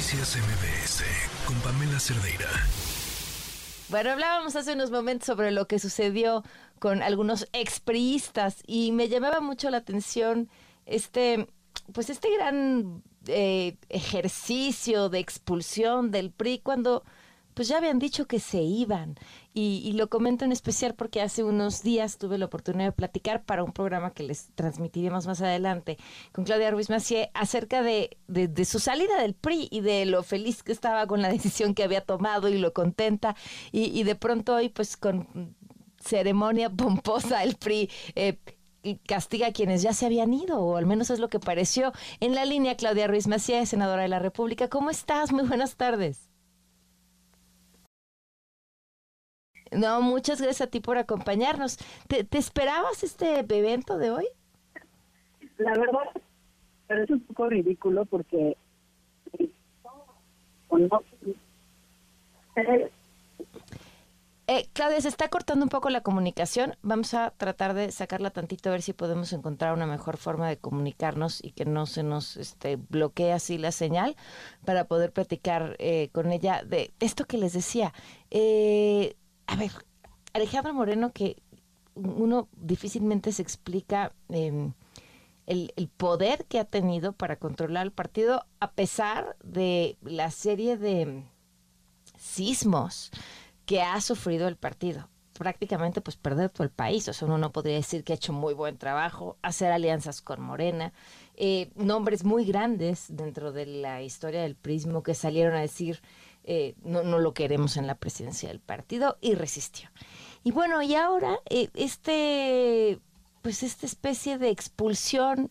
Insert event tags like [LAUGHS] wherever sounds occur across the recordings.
Noticias MBS con Pamela Cerdeira. Bueno, hablábamos hace unos momentos sobre lo que sucedió con algunos expriistas y me llamaba mucho la atención este, pues este gran eh, ejercicio de expulsión del PRI cuando pues ya habían dicho que se iban. Y, lo comento en especial porque hace unos días tuve la oportunidad de platicar para un programa que les transmitiremos más adelante con Claudia Ruiz Macié acerca de, de, su salida del PRI y de lo feliz que estaba con la decisión que había tomado y lo contenta. Y, y de pronto hoy, pues con ceremonia pomposa, el PRI. Eh, castiga a quienes ya se habían ido, o al menos es lo que pareció. En la línea, Claudia Ruiz Macié, senadora de la República. ¿Cómo estás? Muy buenas tardes. No, muchas gracias a ti por acompañarnos. ¿Te, esperabas este evento de hoy? La verdad, parece un poco ridículo porque eh, Claudia, se está cortando un poco la comunicación. Vamos a tratar de sacarla tantito a ver si podemos encontrar una mejor forma de comunicarnos y que no se nos este, bloquee así la señal para poder platicar eh, con ella de esto que les decía. Eh, a ver, Alejandro Moreno, que uno difícilmente se explica em, el, poder que ha tenido para controlar el partido a pesar de la serie de sismos que ha sufrido el partido. Prácticamente, pues perder todo el país. O sea, uno no podría decir que ha hecho muy buen trabajo, hacer alianzas con Morena, eh, nombres muy grandes dentro de la historia del prismo que salieron a decir eh, no, no lo queremos en la presidencia del partido y resistió. Y bueno, y ahora eh, este, pues esta especie de expulsión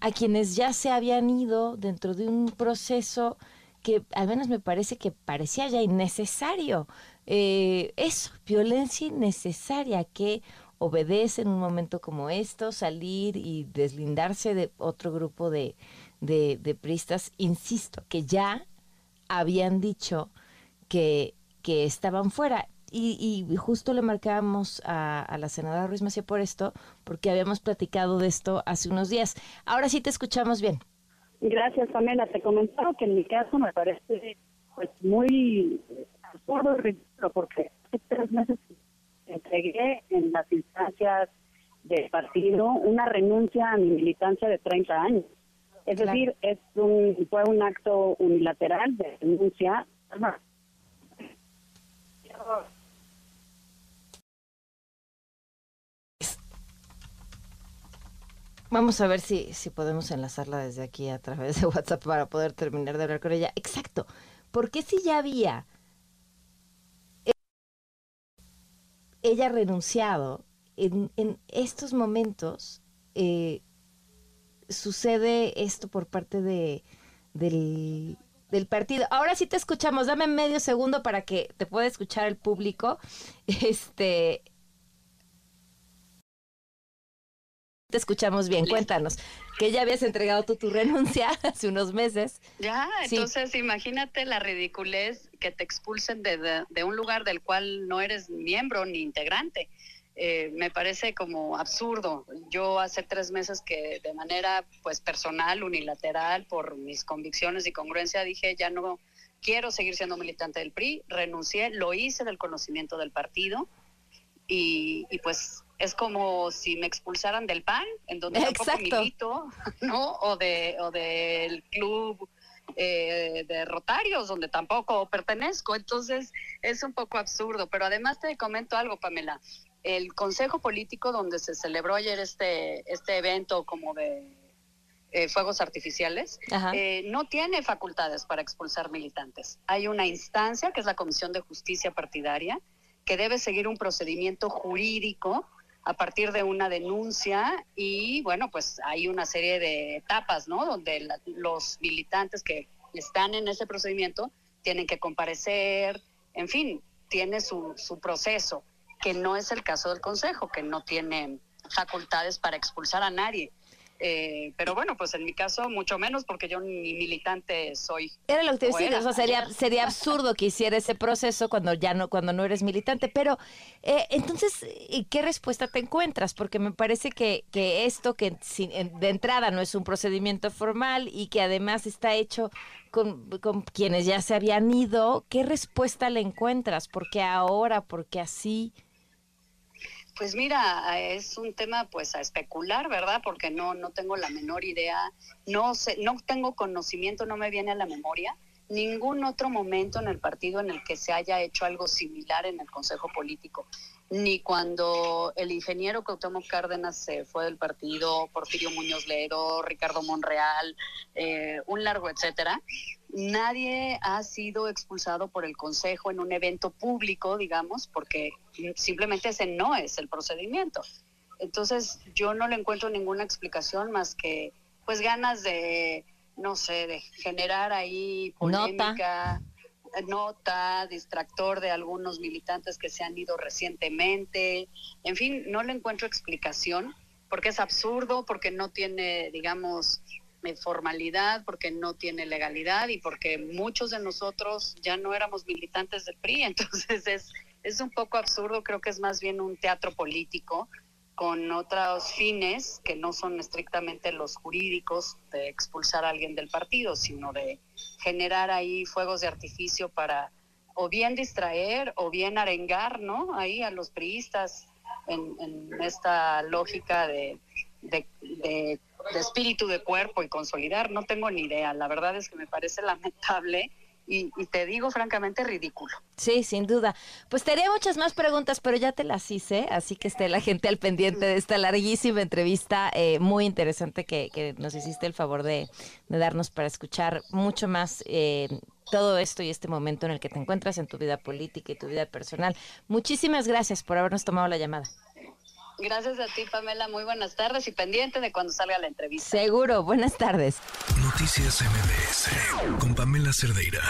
a quienes ya se habían ido dentro de un proceso que al menos me parece que parecía ya innecesario. Eso, violencia innecesaria que obedece en un momento como esto, salir y deslindarse de otro grupo de, de, de pristas, insisto, que ya habían dicho que, que estaban fuera. Y, y, justo le marcábamos a, a, la senadora Ruiz Macía por esto, porque habíamos platicado de esto hace unos días. Ahora sí te escuchamos bien. Gracias, Pamela. Te comentaba que en mi caso me parece pues muy absurdo y ridículo, porque tres meses entregué en las instancias del partido una renuncia a mi militancia de 30 años. Es decir, es un, fue un acto unilateral de denuncia. Vamos a ver si, si podemos enlazarla desde aquí a través de [LAUGHS] WhatsApp para poder terminar de hablar con ella. Exacto. Porque si ya había ella renunciado, en, en estos momentos eh, sucede esto por parte de, del, del partido. Ahora sí te escuchamos, dame medio segundo para que te pueda escuchar el público. [LAUGHS] Este te escuchamos bien, cuéntanos, que ya habías entregado tú tu renuncia [LAUGHS] hace unos meses. Ya, entonces imagínate la ridiculez que te expulsen de, de, un lugar del cual no eres miembro ni integrante. Eh, me parece como absurdo. Yo hace tres meses que de manera pues personal, unilateral, por mis convicciones y congruencia, dije ya no quiero seguir siendo militante del PRI, renuncié, lo hice del conocimiento del partido y, pues es como si me expulsaran del PAN, en donde [LAUGHS] tampoco milito, [LAUGHS] ¿no? O, de, o del club eh, de Rotarios, donde tampoco pertenezco. Entonces es un poco absurdo. Pero además te comento algo, Pamela el Consejo Político donde se celebró ayer este, este evento como de eh, fuegos artificiales, eh, no tiene facultades para expulsar militantes. Hay una instancia, que es la Comisión de Justicia Partidaria, que debe seguir un procedimiento jurídico a partir de una denuncia y bueno, pues hay una serie de etapas, ¿no? Donde los militantes que están en ese procedimiento tienen que comparecer, en fin, tiene su, su proceso que no es el caso del Consejo, que no tiene facultades para expulsar a nadie. Eh, pero bueno, pues en mi caso mucho menos porque yo ni militante soy. Era lo que te decía, era o sea, sería, [LAUGHS] sería absurdo que hiciera ese proceso cuando ya no, cuando no eres militante. Pero eh, entonces, ¿y ¿qué respuesta te encuentras? Porque me parece que, que esto que sin- de entrada no es un procedimiento formal y que además está hecho con, con quienes ya se habían ido, ¿qué respuesta le encuentras? ¿Por qué ahora? ¿Por qué así? Pues mira, es un tema pues a especular, ¿verdad? Porque no no tengo la menor idea, no sé, no tengo conocimiento, no me viene a la memoria ningún otro momento en el partido en el que se haya hecho algo similar en el Consejo Político, ni cuando el ingeniero Cuauhtémoc Cárdenas se fue del partido, Porfirio Muñoz Ledo, Ricardo Monreal, eh, un largo etcétera. Nadie ha sido expulsado por el Consejo en un evento público, digamos, porque simplemente ese no es el procedimiento. Entonces, yo no le encuentro ninguna explicación más que, pues, ganas de, no sé, de generar ahí polémica, nota, distractor de algunos militantes que se han ido recientemente. En fin, no le encuentro explicación porque es absurdo, porque no tiene, digamos, formalidad, porque no tiene legalidad y porque muchos de nosotros ya no éramos militantes del PRI. [LAUGHS] Entonces es, es un poco absurdo, creo que es más bien un teatro político con otros fines que no son estrictamente los jurídicos de expulsar a alguien del partido, sino de generar ahí fuegos de artificio para o bien distraer o bien arengar, ¿no? Ahí a los priistas en, esta lógica de, de espíritu de cuerpo y consolidar. No tengo ni idea. La verdad es que me parece lamentable y, te digo francamente ridículo. Sí, sin duda. Pues te haría muchas más preguntas, pero ya te las hice, así que esté la gente al pendiente de esta larguísima entrevista eh, muy interesante que, que, nos hiciste el favor de, de, darnos para escuchar mucho más eh, todo esto y este momento en el que te encuentras en tu vida política y tu vida personal. Muchísimas gracias por habernos tomado la llamada. Gracias a ti, Pamela. Muy buenas tardes y pendiente de cuando salga la entrevista. Seguro. Buenas tardes. Noticias MBS con Pamela Cerdeira.